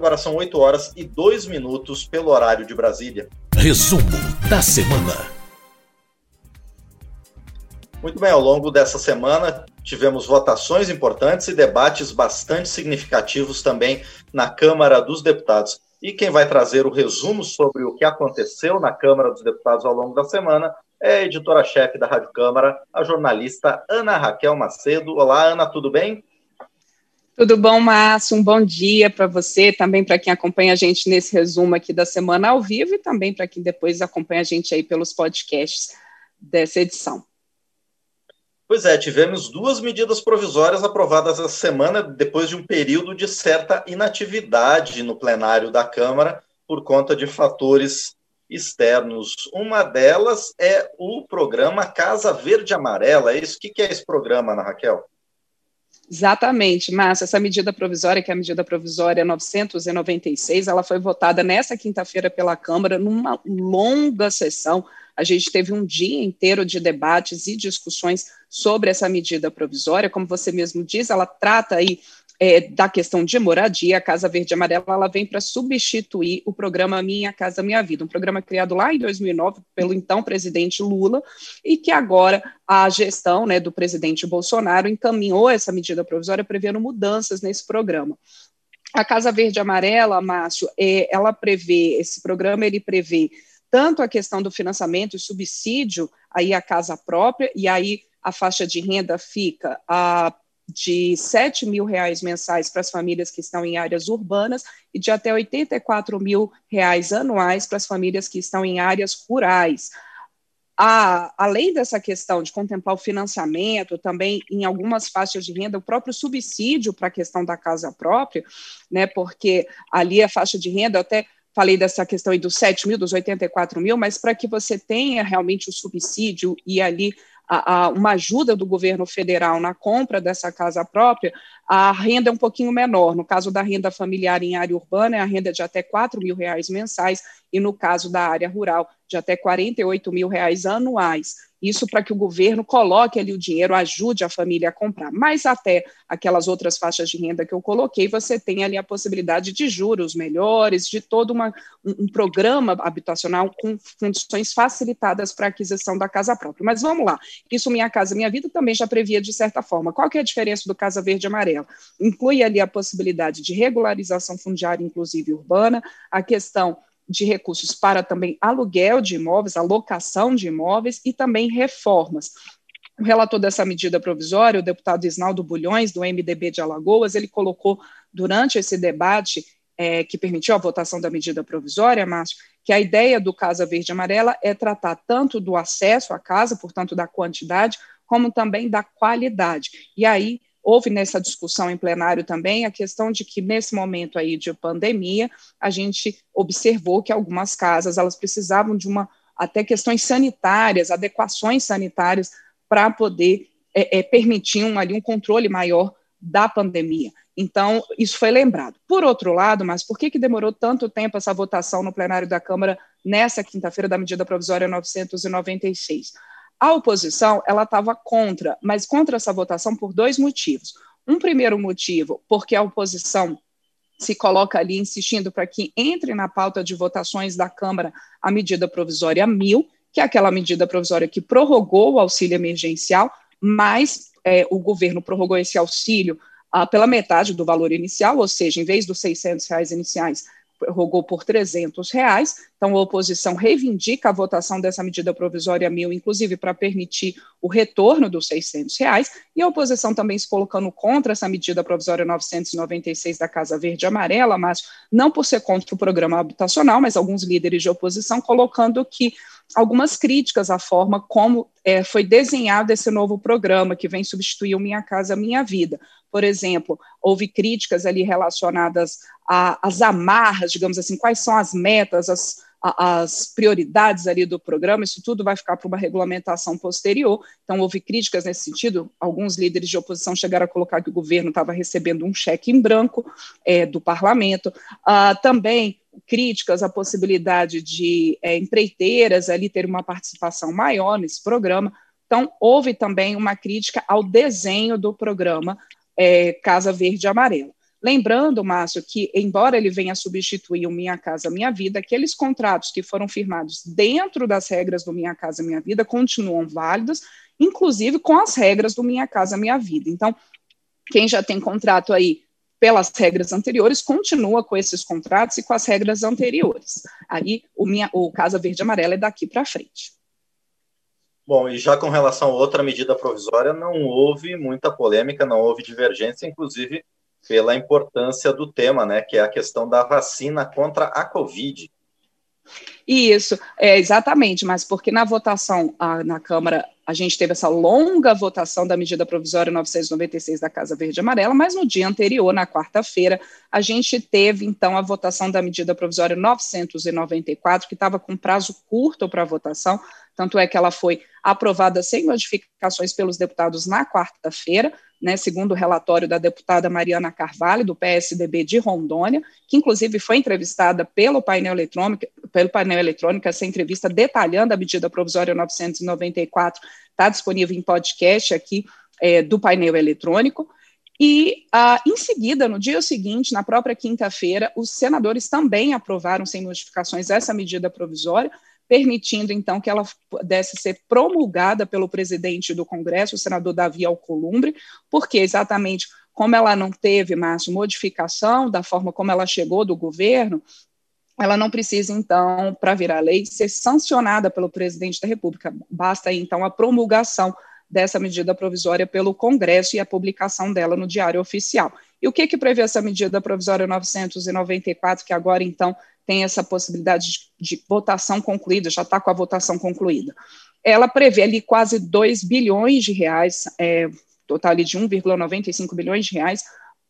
Agora são 8 horas e 2 minutos pelo horário de Brasília. Resumo da semana. Muito bem, ao longo dessa semana tivemos votações importantes e debates bastante significativos também na Câmara dos Deputados. E quem vai trazer o resumo sobre o que aconteceu na Câmara dos Deputados ao longo da semana é a editora-chefe da Rádio Câmara, a jornalista Ana Raquel Macedo. Olá, Ana, tudo bem? Tudo bom, Márcio? Um bom dia para você, também para quem acompanha a gente nesse resumo aqui da semana ao vivo e também para quem depois acompanha a gente aí pelos podcasts dessa edição. Pois é, tivemos duas medidas provisórias aprovadas essa semana, depois de um período de certa inatividade no plenário da Câmara por conta de fatores externos. Uma delas é o programa Casa Verde Amarela. É isso? O que é esse programa, Ana Raquel? Exatamente, Márcia. Essa medida provisória, que é a medida provisória 996, ela foi votada nessa quinta-feira pela Câmara, numa longa sessão. A gente teve um dia inteiro de debates e discussões sobre essa medida provisória. Como você mesmo diz, ela trata aí é, da questão de moradia, a Casa Verde e Amarela ela vem para substituir o programa Minha Casa Minha Vida, um programa criado lá em 2009 pelo então presidente Lula e que agora a gestão né, do presidente Bolsonaro encaminhou essa medida provisória prevendo mudanças nesse programa. A Casa Verde e Amarela, Márcio, é, ela prevê, esse programa ele prevê tanto a questão do financiamento e subsídio aí a casa própria, e aí a faixa de renda fica a de 7 mil reais mensais para as famílias que estão em áreas urbanas e de até 84 mil reais anuais para as famílias que estão em áreas rurais. A, além dessa questão de contemplar o financiamento, também em algumas faixas de renda, o próprio subsídio para a questão da casa própria, né, porque ali a faixa de renda, eu até falei dessa questão aí dos 7 mil, dos 84 mil, mas para que você tenha realmente o subsídio e ali a, a, uma ajuda do governo federal na compra dessa casa própria, a renda é um pouquinho menor. No caso da renda familiar em área urbana, é a renda de até 4 mil reais mensais, e no caso da área rural, de até 48 mil reais anuais. Isso para que o governo coloque ali o dinheiro, ajude a família a comprar. Mas até aquelas outras faixas de renda que eu coloquei, você tem ali a possibilidade de juros melhores, de todo uma, um, programa habitacional com condições facilitadas para a aquisição da casa própria. Mas vamos lá, isso Minha Casa Minha Vida também já previa de certa forma. Qual que é a diferença do Casa Verde e Inclui ali a possibilidade de regularização fundiária, inclusive urbana, a questão de recursos para também aluguel de imóveis, alocação de imóveis e também reformas. O relator dessa medida provisória, o deputado Isnaldo Bulhões, do MDB de Alagoas, ele colocou durante esse debate é, que permitiu a votação da medida provisória, Márcio, que a ideia do Casa Verde Amarela é tratar tanto do acesso à casa, portanto, da quantidade, como também da qualidade. E aí Houve nessa discussão em plenário também a questão de que nesse momento aí de pandemia, a gente observou que algumas casas elas precisavam de uma até questões sanitárias, adequações sanitárias para poder é, é, permitir um, ali um controle maior da pandemia. Então, isso foi lembrado. Por outro lado, mas por que, que demorou tanto tempo essa votação no plenário da Câmara nessa quinta-feira da medida provisória 996? A oposição ela estava contra, mas contra essa votação por dois motivos. Um primeiro motivo, porque a oposição se coloca ali insistindo para que entre na pauta de votações da Câmara a medida provisória 1000, que é aquela medida provisória que prorrogou o auxílio emergencial, mas é, o governo prorrogou esse auxílio ah, pela metade do valor inicial, ou seja, em vez dos 600 reais iniciais, prorrogou por 300 reais. Então, a oposição reivindica a votação dessa medida provisória mil, inclusive para permitir o retorno dos 600 reais, e a oposição também se colocando contra essa medida provisória 996 da Casa Verde e Amarela, mas não por ser contra o programa habitacional, mas alguns líderes de oposição colocando que algumas críticas à forma como é, foi desenhado esse novo programa que vem substituir o Minha Casa Minha Vida. Por exemplo, houve críticas ali relacionadas às amarras, digamos assim, quais são as metas, as, as prioridades ali do programa, isso tudo vai ficar para uma regulamentação posterior. Então, houve críticas nesse sentido. Alguns líderes de oposição chegaram a colocar que o governo estava recebendo um cheque em branco é, do parlamento. Ah, também críticas à possibilidade de é, empreiteiras ali ter uma participação maior nesse programa. Então, houve também uma crítica ao desenho do programa é, Casa Verde e Amarela. Lembrando, Márcio, que embora ele venha substituir o Minha Casa Minha Vida, aqueles contratos que foram firmados dentro das regras do Minha Casa Minha Vida continuam válidos, inclusive com as regras do Minha Casa Minha Vida. Então, quem já tem contrato aí pelas regras anteriores, continua com esses contratos e com as regras anteriores. Aí o, minha, o Casa Verde Amarela é daqui para frente. Bom, e já com relação a outra medida provisória, não houve muita polêmica, não houve divergência, inclusive pela importância do tema, né, que é a questão da vacina contra a Covid. Isso, é, exatamente, mas porque na votação a, na Câmara a gente teve essa longa votação da medida provisória 996 da Casa Verde e Amarela, mas no dia anterior, na quarta-feira, a gente teve então a votação da medida provisória 994, que estava com prazo curto para votação, tanto é que ela foi aprovada sem modificações pelos deputados na quarta-feira, né, segundo o relatório da deputada Mariana Carvalho, do PSDB de Rondônia, que inclusive foi entrevistada pelo painel eletrônico, pelo painel eletrônico, essa entrevista detalhando a medida provisória 994, está disponível em podcast aqui é, do painel eletrônico. E, ah, em seguida, no dia seguinte, na própria quinta-feira, os senadores também aprovaram, sem modificações, essa medida provisória, permitindo então que ela pudesse ser promulgada pelo presidente do Congresso, o senador Davi Alcolumbre, porque exatamente como ela não teve, Márcio, modificação da forma como ela chegou do governo, ela não precisa, então, para virar lei, ser sancionada pelo presidente da República. Basta, então, a promulgação dessa medida provisória pelo Congresso e a publicação dela no Diário Oficial. E o que, que prevê essa medida provisória 994, que agora, então, tem essa possibilidade de, de votação concluída, já está com a votação concluída. Ela prevê ali quase 2 bilhões de reais, é, total ali de 1,95 bilhões de reais,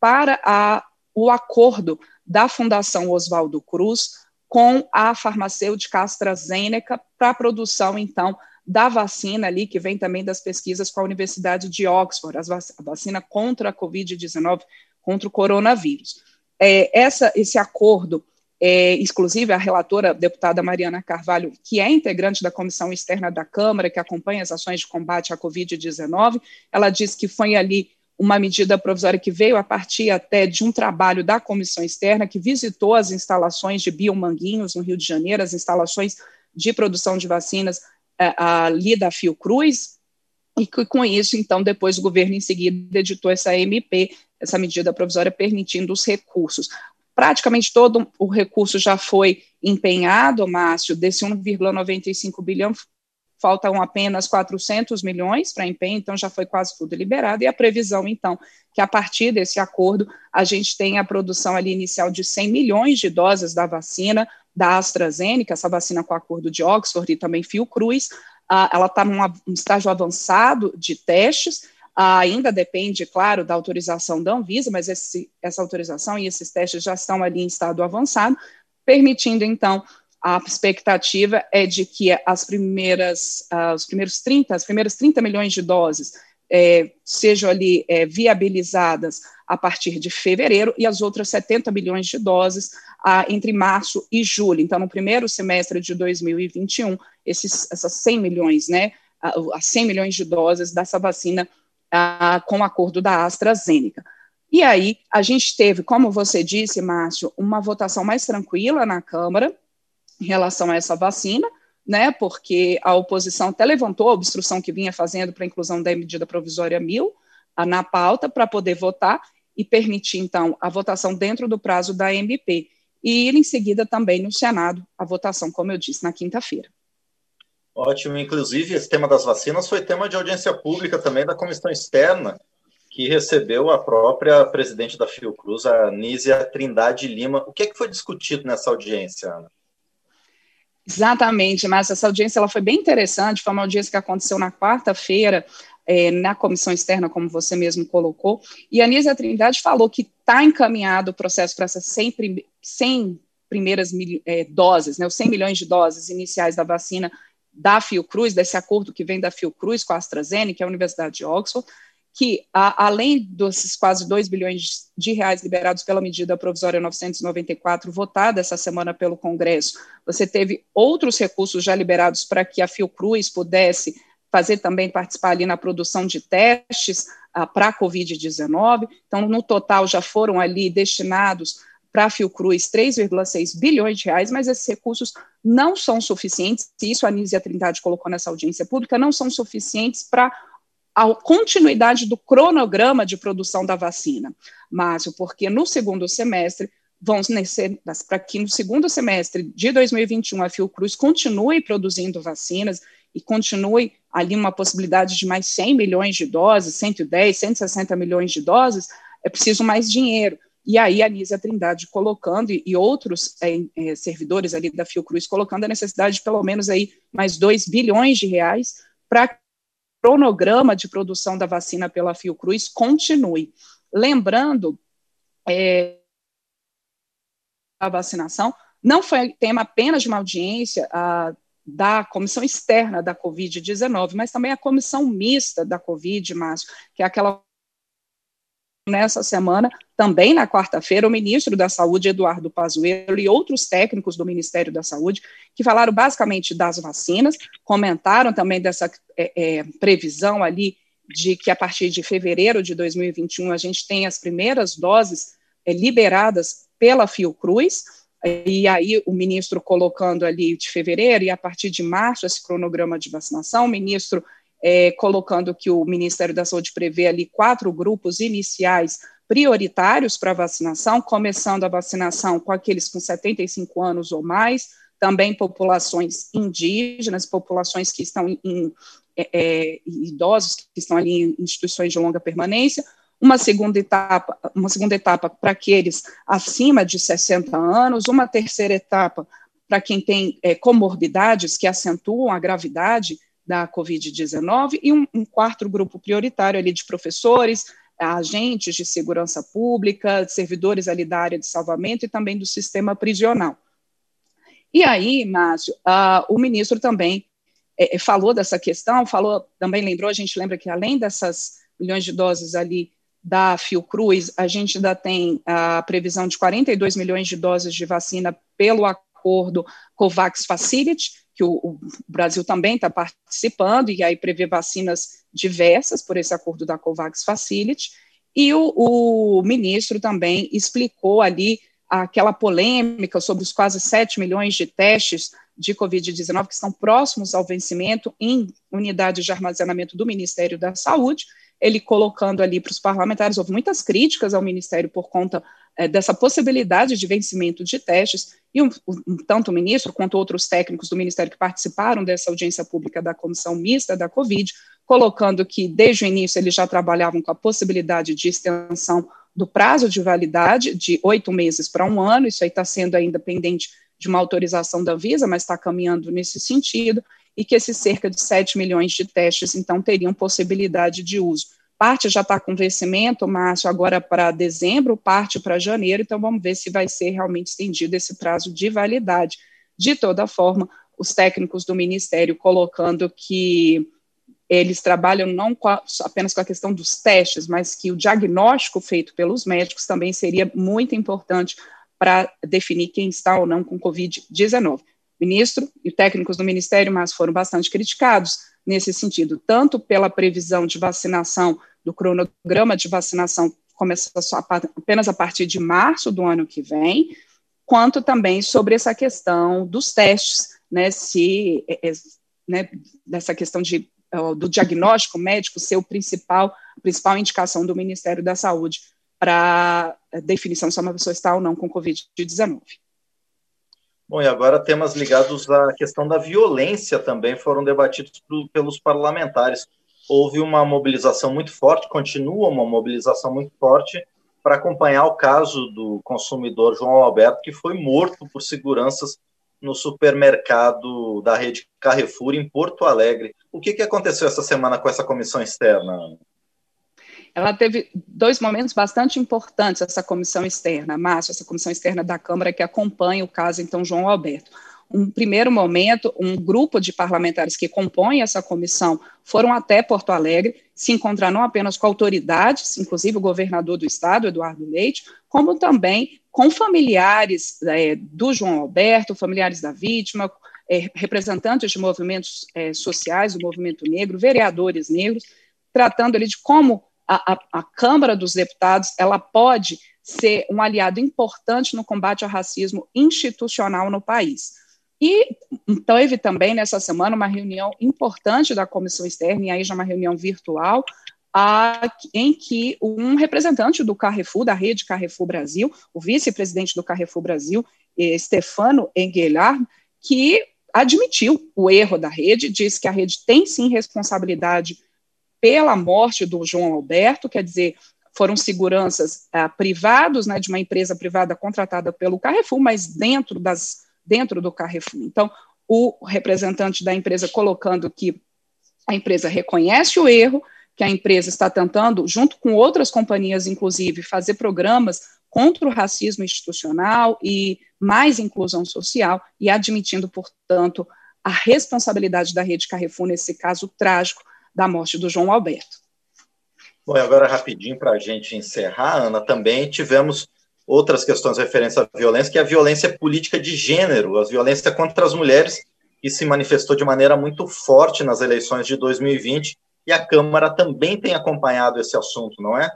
para a, o acordo da Fundação Oswaldo Cruz com a farmacêutica AstraZeneca para a produção, então, da vacina ali, que vem também das pesquisas com a Universidade de Oxford, a vacina contra a Covid-19, contra o coronavírus. É, essa, esse acordo é, exclusive a relatora, a deputada Mariana Carvalho, que é integrante da comissão externa da Câmara, que acompanha as ações de combate à Covid-19, ela diz que foi ali uma medida provisória que veio a partir até de um trabalho da comissão externa, que visitou as instalações de Biomanguinhos, no Rio de Janeiro, as instalações de produção de vacinas é, ali da Fiocruz, e que com isso, então, depois o governo em seguida editou essa MP, essa medida provisória permitindo os recursos praticamente todo o recurso já foi empenhado, Márcio, desse 1,95 bilhão, faltam apenas 400 milhões para empenho, então já foi quase tudo liberado, e a previsão, então, que a partir desse acordo a gente tenha a produção ali inicial de 100 milhões de doses da vacina da AstraZeneca, essa vacina com acordo de Oxford e também Fiocruz, ah, ela está num estágio avançado de testes, ainda depende, claro, da autorização da Anvisa, mas esse, essa autorização e esses testes já estão ali em estado avançado, permitindo, então, a expectativa é de que as primeiras, uh, os primeiros 30, as primeiras 30 milhões de doses é, sejam ali é, viabilizadas a partir de fevereiro e as outras 70 milhões de doses ah, entre março e julho. Então, no primeiro semestre de 2021, esses, essas 100 milhões, né, as 100 milhões de doses dessa vacina ah, com o acordo da AstraZeneca. E aí, a gente teve, como você disse, Márcio, uma votação mais tranquila na Câmara em relação a essa vacina, né, porque a oposição até levantou a obstrução que vinha fazendo para a inclusão da medida provisória 1000 na pauta para poder votar e permitir, então, a votação dentro do prazo da MP. E em seguida também no Senado, a votação, como eu disse, na quinta-feira. Ótimo. Inclusive, esse tema das vacinas foi tema de audiência pública também da comissão externa, que recebeu a própria presidente da Fiocruz, a Nízia Trindade Lima. O que, é que foi discutido nessa audiência, Ana? Exatamente, mas essa audiência ela foi bem interessante, foi uma audiência que aconteceu na quarta-feira, é, na comissão externa, como você mesmo colocou, e a Nízia Trindade falou que está encaminhado o processo para essas 100, 100 primeiras é, doses, né, os 100 milhões de doses iniciais da vacina da Fiocruz, desse acordo que vem da Fiocruz com a AstraZeneca, a Universidade de Oxford, que, a, além desses quase 2 bilhões de reais liberados pela medida provisória 994, votada essa semana pelo Congresso, você teve outros recursos já liberados para que a Fiocruz pudesse fazer também participar ali na produção de testes ah, para a Covid-19. Então, no total, já foram ali destinados para a Fiocruz 3,6 bilhões de reais, mas esses recursos não são suficientes, isso a Anísia Trindade colocou nessa audiência pública, não são suficientes para a continuidade do cronograma de produção da vacina. Márcio, porque no segundo semestre vão para que no segundo semestre de 2021 a Fiocruz continue produzindo vacinas e continue ali uma possibilidade de mais 100 milhões de doses, 110, 160 milhões de doses, é preciso mais dinheiro. E aí a Nízia Trindade colocando, e, outros é, é, servidores ali da Fiocruz colocando a necessidade de pelo menos aí mais 2 bilhões de reais para o cronograma de produção da vacina pela Fiocruz continue. Lembrando, é, a vacinação não foi tema apenas de uma audiência a, da comissão externa da Covid-19, mas também a comissão mista da Covid, Márcio, que é aquela nessa semana, também na quarta-feira, o ministro da Saúde, Eduardo Pazuello, e outros técnicos do Ministério da Saúde, que falaram basicamente das vacinas, comentaram também dessa é, é, previsão ali de que a partir de fevereiro de 2021 a gente tem as primeiras doses é, liberadas pela Fiocruz, e aí o ministro colocando ali de fevereiro e a partir de março esse cronograma de vacinação, o ministro é, colocando que o Ministério da Saúde prevê ali quatro grupos iniciais prioritários para vacinação, começando a vacinação com aqueles com 75 anos ou mais, também populações indígenas, populações que estão em, é, é idosos que estão ali em instituições de longa permanência, uma segunda etapa, uma segunda etapa para aqueles acima de 60 anos, uma terceira etapa para quem tem é, comorbidades que acentuam a gravidade da Covid-19 e um, um, quarto grupo prioritário ali de professores, agentes de segurança pública, servidores ali da área de salvamento e também do sistema prisional. E aí, Márcio, uh, o ministro também é, falou dessa questão, falou, também lembrou, a gente lembra que além dessas milhões de doses ali da Fiocruz, a gente ainda tem a previsão de 42 milhões de doses de vacina pelo acordo COVAX Facility, que o, o Brasil também está participando, e aí prevê vacinas diversas por esse acordo da COVAX Facility, e o, o ministro também explicou ali aquela polêmica sobre os quase 7 milhões de testes de Covid-19 que estão próximos ao vencimento em unidades de armazenamento do Ministério da Saúde, ele colocando ali para os parlamentares, houve muitas críticas ao Ministério por conta dessa possibilidade de vencimento de testes, e um, um, tanto o ministro quanto outros técnicos do Ministério que participaram dessa audiência pública da comissão mista da Covid, colocando que desde o início eles já trabalhavam com a possibilidade de extensão do prazo de validade de oito meses para um ano, isso aí está sendo ainda pendente de uma autorização da Visa, mas está caminhando nesse sentido, e que esses cerca de 7 milhões de testes, então, teriam possibilidade de uso. Parte já está com vencimento, Márcio, agora para dezembro, parte para janeiro, então vamos ver se vai ser realmente estendido esse prazo de validade. De toda forma, os técnicos do Ministério colocando que eles trabalham não com a, apenas com a questão dos testes, mas que o diagnóstico feito pelos médicos também seria muito importante para definir quem está ou não com Covid-19 ministro e técnicos do ministério, mas foram bastante criticados nesse sentido, tanto pela previsão de vacinação, do cronograma de vacinação começa apenas a partir de março do ano que vem, quanto também sobre essa questão dos testes, né, se, é, é, né, dessa questão de, do diagnóstico médico ser o principal, a principal indicação do Ministério da Saúde para definição se uma pessoa está ou não com Covid-19. Bom, e agora temas ligados à questão da violência também foram debatidos pelos parlamentares. Houve uma mobilização muito forte, continua uma mobilização muito forte para acompanhar o caso do consumidor João Alberto, que foi morto por seguranças no supermercado da rede Carrefour em Porto Alegre. O que, que aconteceu essa semana com essa comissão externa? Ela teve dois momentos bastante importantes, essa comissão externa, Márcio, essa comissão externa da Câmara que acompanha o caso, então, João Alberto. Um primeiro momento, um grupo de parlamentares que compõem essa comissão foram até Porto Alegre, se encontrar não apenas com autoridades, inclusive o governador do estado, Eduardo Leite, como também com familiares é, do João Alberto, familiares da vítima, é, representantes de movimentos é, sociais, do movimento negro, vereadores negros, tratando ali de como a, a, a Câmara dos Deputados ela pode ser um aliado importante no combate ao racismo institucional no país. E teve também nessa semana uma reunião importante da comissão externa, e aí já uma reunião virtual, a, em que um representante do Carrefour, da rede Carrefour Brasil, o vice-presidente do Carrefour Brasil, eh, Stefano Engelhard, que admitiu o erro da rede, disse que a rede tem sim responsabilidade pela morte do João Alberto, quer dizer, foram seguranças ah, privados, né, de uma empresa privada contratada pelo Carrefour, mas dentro, das, dentro do Carrefour. Então, o representante da empresa colocando que a empresa reconhece o erro, que a empresa está tentando, junto com outras companhias, inclusive, fazer programas contra o racismo institucional e mais inclusão social, e admitindo, portanto, a responsabilidade da rede Carrefour nesse caso trágico da morte do João Alberto. Bom, e agora rapidinho para a gente encerrar, Ana, também tivemos outras questões referentes à violência, que é a violência política de gênero, a violência contra as mulheres, que se manifestou de maneira muito forte nas eleições de 2020, e a Câmara também tem acompanhado esse assunto, não é?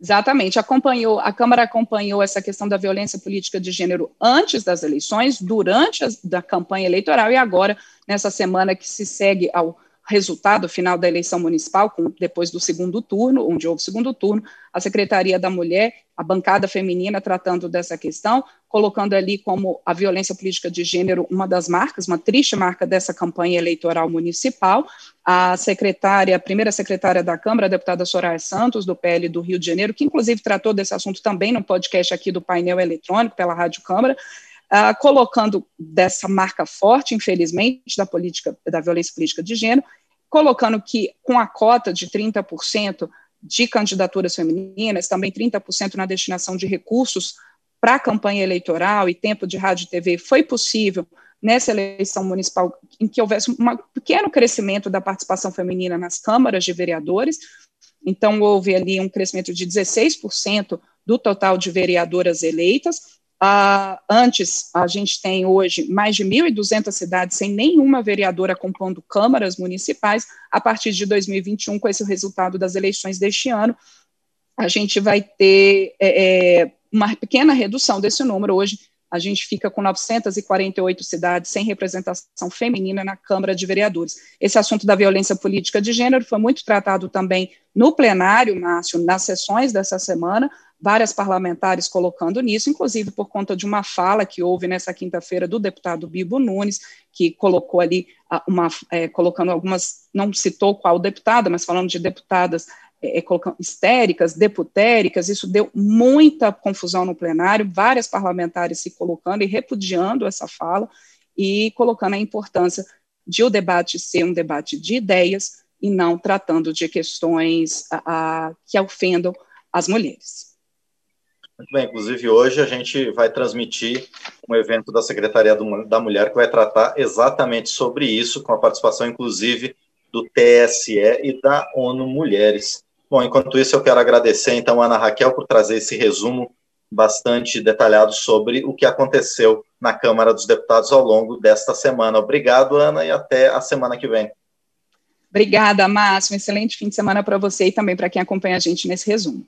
Exatamente, acompanhou, a Câmara acompanhou essa questão da violência política de gênero antes das eleições, durante a da campanha eleitoral e agora, nessa semana que se segue ao resultado final da eleição municipal, com, depois do segundo turno, onde houve segundo turno, a Secretaria da Mulher, a bancada feminina tratando dessa questão, colocando ali como a violência política de gênero uma das marcas, uma triste marca dessa campanha eleitoral municipal. A secretária, a primeira secretária da Câmara, a deputada Soraya Santos, do PL do Rio de Janeiro, que inclusive tratou desse assunto também no podcast aqui do painel eletrônico pela Rádio Câmara, uh, colocando dessa marca forte, infelizmente, da política da violência política de gênero, colocando que com a cota de 30% de candidaturas femininas, também 30% na destinação de recursos para a campanha eleitoral e tempo de rádio e TV, foi possível nessa eleição municipal em que houvesse um pequeno crescimento da participação feminina nas câmaras de vereadores. Então, houve ali um crescimento de 16% do total de vereadoras eleitas, Uh, antes, a gente tem hoje mais de 1.200 cidades sem nenhuma vereadora compondo câmaras municipais. A partir de 2021, com esse resultado das eleições deste ano, a gente vai ter é, é uma pequena redução desse número. Hoje, a gente fica com 948 cidades sem representação feminina na Câmara de Vereadores. Esse assunto da violência política de gênero foi muito tratado também no plenário, Márcio, nas sessões dessa semana, várias parlamentares colocando nisso, inclusive por conta de uma fala que houve nessa quinta-feira do deputado Bibo Nunes, que colocou ali uma, é, colocando algumas, não citou qual deputada, mas falando de deputadas é, é colocando, histéricas, deputéricas, isso deu muita confusão no plenário, várias parlamentares se colocando e repudiando essa fala e colocando a importância de o debate ser um debate de ideias e não tratando de questões a, a, que ofendam as mulheres. Muito bem, inclusive hoje a gente vai transmitir um evento da Secretaria da Mulher que vai tratar exatamente sobre isso, com a participação inclusive do TSE e da ONU Mulheres. Bom, enquanto isso eu quero agradecer então a Ana Raquel por trazer esse resumo bastante detalhado sobre o que aconteceu na Câmara dos Deputados ao longo desta semana. Obrigado, Ana, e até a semana que vem. Obrigada, Márcio. Um excelente fim de semana para você e também para quem acompanha a gente nesse resumo.